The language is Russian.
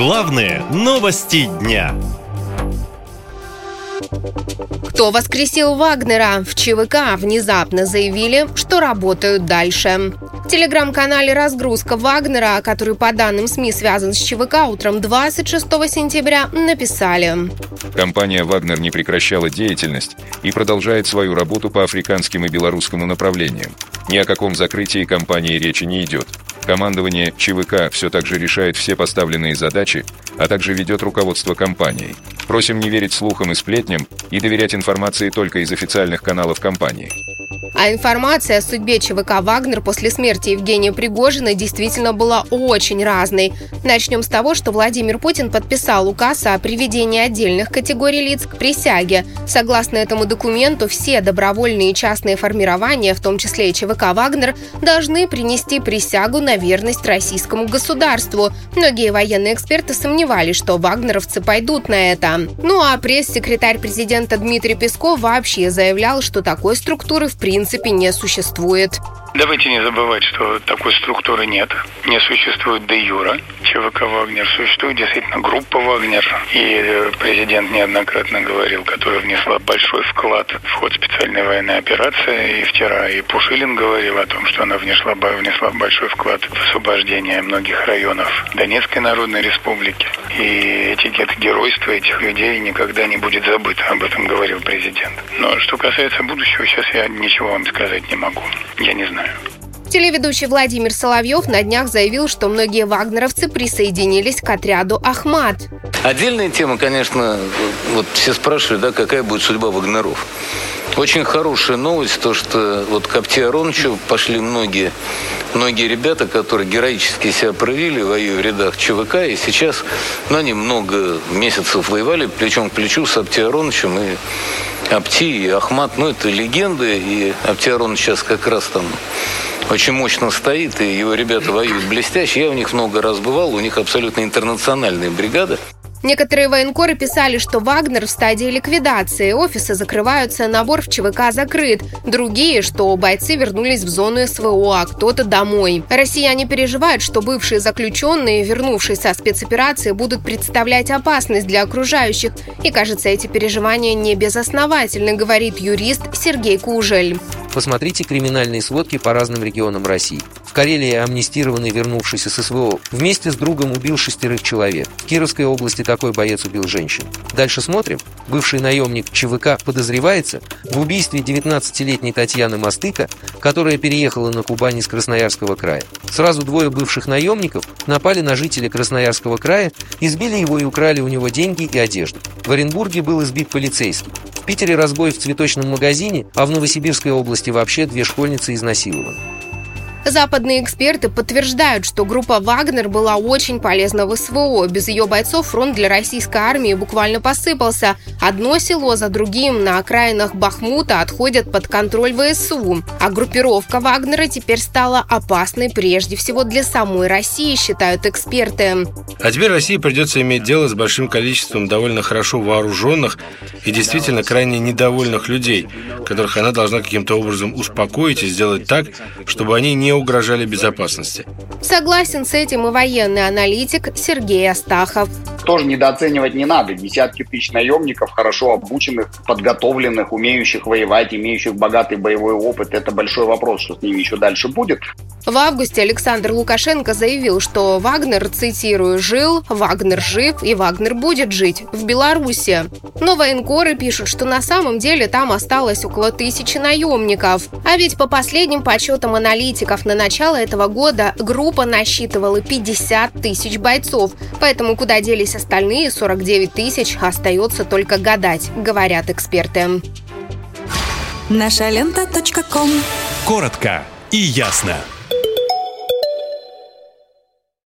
Главные новости дня. Кто воскресил Вагнера? В ЧВК внезапно заявили, что работают дальше. В телеграм-канале «Разгрузка Вагнера», который по данным СМИ связан с ЧВК, утром 26 сентября написали. Компания «Вагнер» не прекращала деятельность и продолжает свою работу по африканским и белорусскому направлениям. Ни о каком закрытии компании речи не идет. Командование ЧВК все так же решает все поставленные задачи, а также ведет руководство компанией. Просим не верить слухам и сплетням и доверять информации только из официальных каналов компании. А информация о судьбе ЧВК «Вагнер» после смерти Евгения Пригожина действительно была очень разной. Начнем с того, что Владимир Путин подписал указ о приведении отдельных категорий лиц к присяге. Согласно этому документу, все добровольные частные формирования, в том числе и ЧВК «Вагнер», должны принести присягу на верность российскому государству. Многие военные эксперты сомневались, что вагнеровцы пойдут на это. Ну а пресс-секретарь президента Дмитрий Песков вообще заявлял, что такой структуры в принципе принципе не существует. Давайте не забывать, что такой структуры нет. Не существует де юра. ЧВК «Вагнер» существует действительно группа «Вагнер». И э, президент неоднократно говорил, которая внесла большой вклад в ход специальной военной операции. И вчера и Пушилин говорил о том, что она внесла, внесла большой вклад в освобождение многих районов Донецкой Народной Республики. И этикет геройства этих людей никогда не будет забыто. Об этом говорил президент. Но что касается будущего, сейчас я ничего вам сказать не могу. Я не знаю знаю. Телеведущий Владимир Соловьев на днях заявил, что многие вагнеровцы присоединились к отряду «Ахмат». Отдельная тема, конечно, вот все спрашивают, да, какая будет судьба вагнеров. Очень хорошая новость, то, что вот к Аптиароновичу пошли многие, многие ребята, которые героически себя проявили, воюя в рядах ЧВК, и сейчас, ну, они много месяцев воевали плечом к плечу с Аптиароновичем, и Апти, и Ахмат, ну, это легенды, и Аптиаронович сейчас как раз там очень мощно стоит, и его ребята воюют блестяще. Я у них много раз бывал, у них абсолютно интернациональные бригады. Некоторые военкоры писали, что Вагнер в стадии ликвидации, офисы закрываются, набор в ЧВК закрыт. Другие, что бойцы вернулись в зону СВО, а кто-то домой. Россияне переживают, что бывшие заключенные, вернувшись со спецоперации, будут представлять опасность для окружающих. И, кажется, эти переживания не безосновательны, говорит юрист Сергей Кужель. Посмотрите криминальные сводки по разным регионам России. В Карелии амнистированный, вернувшийся с СВО, вместе с другом убил шестерых человек. В Кировской области такой боец убил женщин. Дальше смотрим. Бывший наемник ЧВК подозревается в убийстве 19-летней Татьяны Мастыка, которая переехала на Кубань из Красноярского края. Сразу двое бывших наемников напали на жителя Красноярского края, избили его и украли у него деньги и одежду. В Оренбурге был избит полицейский. Питере разбой в цветочном магазине, а в Новосибирской области вообще две школьницы изнасилованы. Западные эксперты подтверждают, что группа «Вагнер» была очень полезна в СВО. Без ее бойцов фронт для российской армии буквально посыпался. Одно село за другим на окраинах Бахмута отходят под контроль ВСУ. А группировка «Вагнера» теперь стала опасной прежде всего для самой России, считают эксперты. А теперь России придется иметь дело с большим количеством довольно хорошо вооруженных и действительно крайне недовольных людей, которых она должна каким-то образом успокоить и сделать так, чтобы они не угрожали безопасности. Согласен с этим и военный аналитик Сергей Астахов. Тоже недооценивать не надо. Десятки тысяч наемников, хорошо обученных, подготовленных, умеющих воевать, имеющих богатый боевой опыт. Это большой вопрос, что с ними еще дальше будет. В августе Александр Лукашенко заявил, что Вагнер, цитирую, «жил, Вагнер жив и Вагнер будет жить в Беларуси». Но военкоры пишут, что на самом деле там осталось около тысячи наемников. А ведь по последним подсчетам аналитиков на начало этого года группа насчитывала 50 тысяч бойцов. Поэтому куда делись остальные 49 тысяч, остается только гадать, говорят эксперты. Наша лента. Коротко и ясно.